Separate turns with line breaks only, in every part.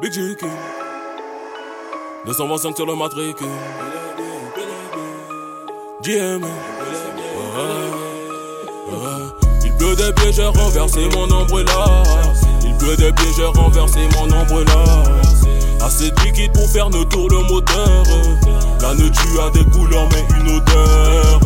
Big J 225 sur le matricule. JM. Il pleut des pieds, j'ai mon là Il pleut des pieds, j'ai mon là Assez de liquide pour faire nos tours le moteur. La tu a des couleurs mais une odeur.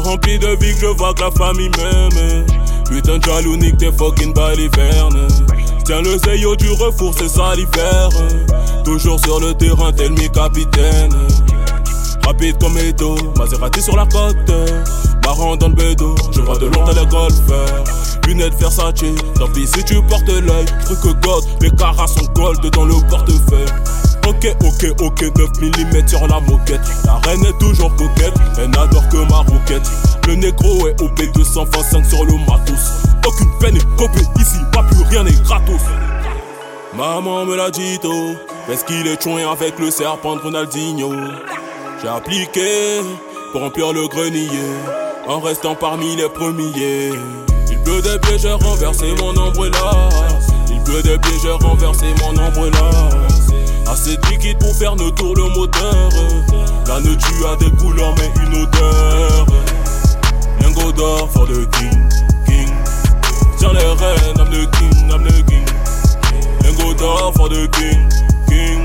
Rempli de vie je vois que la famille m'aime. Putain de jaloux, tes fucking balivernes. Tiens le zeyo du refour, c'est ça. Toujours sur le terrain, tel mi capitaine. Rapide comme Edo, Maserati sur la côte. Marrant dans le bédo, je vois de loin les golfeurs. Lunettes Versace, tant pis si tu portes l'œil. Truc God, les caras sont gold dans le portefeuille. Ok, ok, ok, 9 mm sur la moquette. La reine est toujours coquette, elle n'adore que ma roquette. Le négro est OP 225 sur le matos. Aucune peine est copée ici, pas plus rien n'est gratos. Maman me l'a dit tôt, parce qu'il est chouin avec le serpent de Ronaldinho? J'ai appliqué pour remplir le grenier, en restant parmi les premiers. Il pleut des pieds, j'ai renversé mon là Il pleut des pieds, j'ai renversé mon là Assez de liquide pour faire nos tours le moteur. La tu a des couleurs mais une odeur. Lingo d'or for the king, king. Tiens les reines, I'm the king, I'm the king. Lingo d'or for the king, king.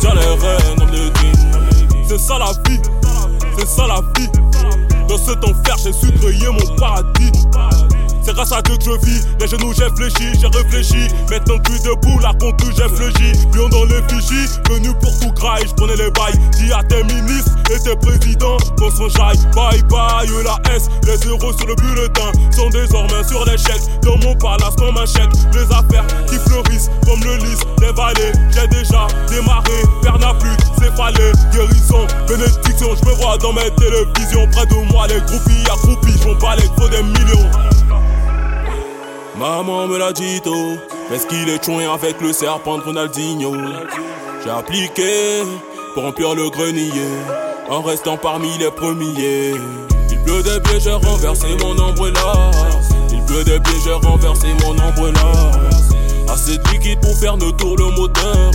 Tiens les reines, I'm the king. C'est ça la vie, c'est ça la vie. Dans cet enfer, j'ai su créer mon paradis. C'est grâce à Dieu que je vis. Les genoux, j'ai fléchi, j'ai réfléchi. Maintenant que debout, la compte j'ai fléchi. Lion dans les fichiers, venu pour tout graille. Je prenais les bails. Dis à tes ministres et tes présidents qu'on s'enjaille. Bye bye, la S. Les euros sur le bulletin sont désormais sur l'échec. Dans mon palace, comme un chèque. Les affaires qui fleurissent comme le lys des vallées. J'ai déjà démarré, père n'a plus céphalée. Guérison, bénédiction, je me vois dans mes télévisions. Près de moi, les groupies accroupis. Je pas les gros des millions. Maman me l'a dit tôt, parce qu'il est chouin avec le serpent de Ronaldinho? J'ai appliqué pour remplir le grenier, en restant parmi les premiers. Il pleut des pieds, j'ai renversé mon là Il pleut des pieds, j'ai renversé mon là Assez de liquide pour faire nos tours le moteur.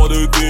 pas the dé.